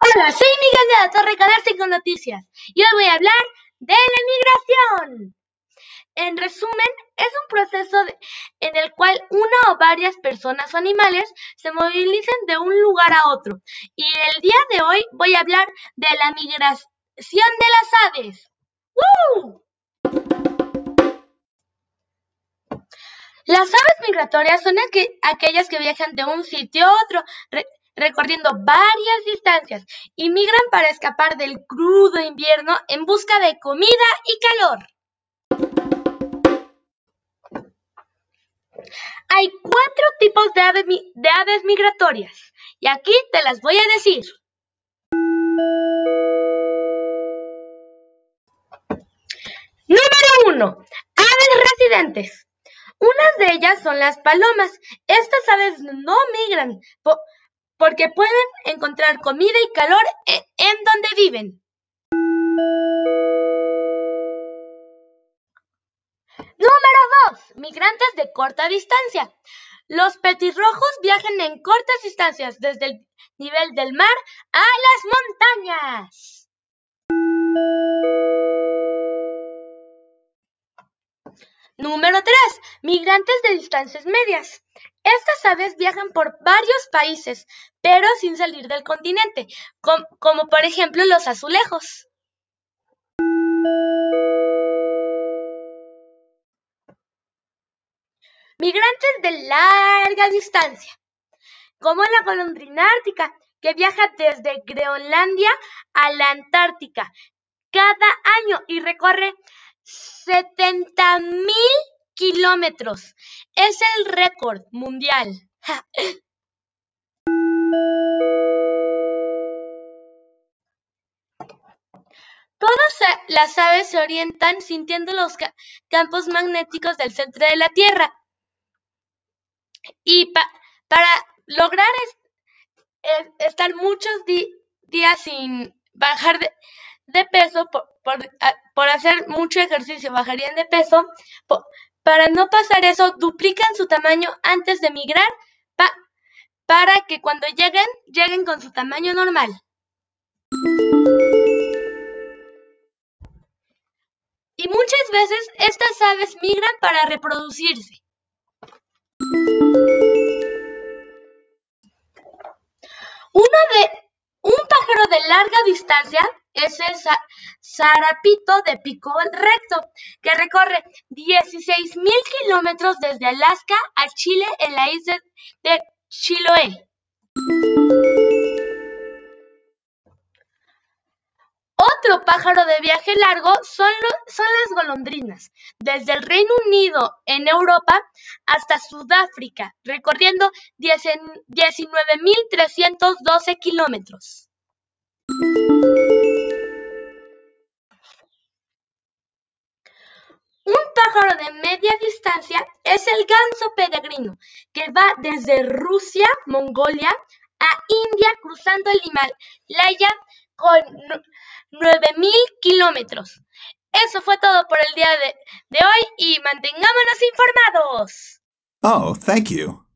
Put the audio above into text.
Hola, soy Miguel de la Torre Canal con Noticias y hoy voy a hablar de la migración. En resumen, es un proceso en el cual una o varias personas o animales se movilizan de un lugar a otro. Y el día de hoy voy a hablar de la migración de las aves. ¡Woo! Las aves migratorias son aquellas que viajan de un sitio a otro, recorriendo varias distancias y migran para escapar del crudo invierno en busca de comida y calor. Hay cuatro tipos de aves, migratorias y aquí te las voy a decir. Número 1. Aves residentes. Unas de ellas son las palomas. Estas aves no migran porque pueden encontrar comida y calor e, en donde viven. Número 2. Migrantes de corta distancia. Los petirrojos viajan en cortas distancias desde el nivel del mar a las montañas. Número 3. Migrantes de distancias medias. Estas aves viajan por varios países, pero sin salir del continente, como por ejemplo los azulejos. Migrantes de larga distancia, como la golondrina ártica, que viaja desde Groenlandia a la Antártica cada año y recorre 70 mil kilómetros. Es el récord mundial. Todas las aves se orientan sintiendo los campos magnéticos del centro de la Tierra. Y para lograr estar muchos días sin bajar de, peso, por, hacer mucho ejercicio bajarían de peso, para no pasar eso, duplican su tamaño antes de migrar para que cuando lleguen, lleguen con su tamaño normal. Y muchas veces estas aves migran para reproducirse. Uno de, un pájaro de larga distancia es el zarapito de pico recto, que recorre 16.000 kilómetros desde Alaska a Chile en la isla de Chiloé. Otro pájaro de viaje largo son, son, las golondrinas, desde el Reino Unido en Europa hasta Sudáfrica, recorriendo 19.312 kilómetros. De media distancia es el ganso peregrino, que va desde Rusia, Mongolia, a India cruzando el Himalaya con 9.000 kilómetros. Eso fue todo por el día de, de hoy y mantengámonos informados. Oh, thank you.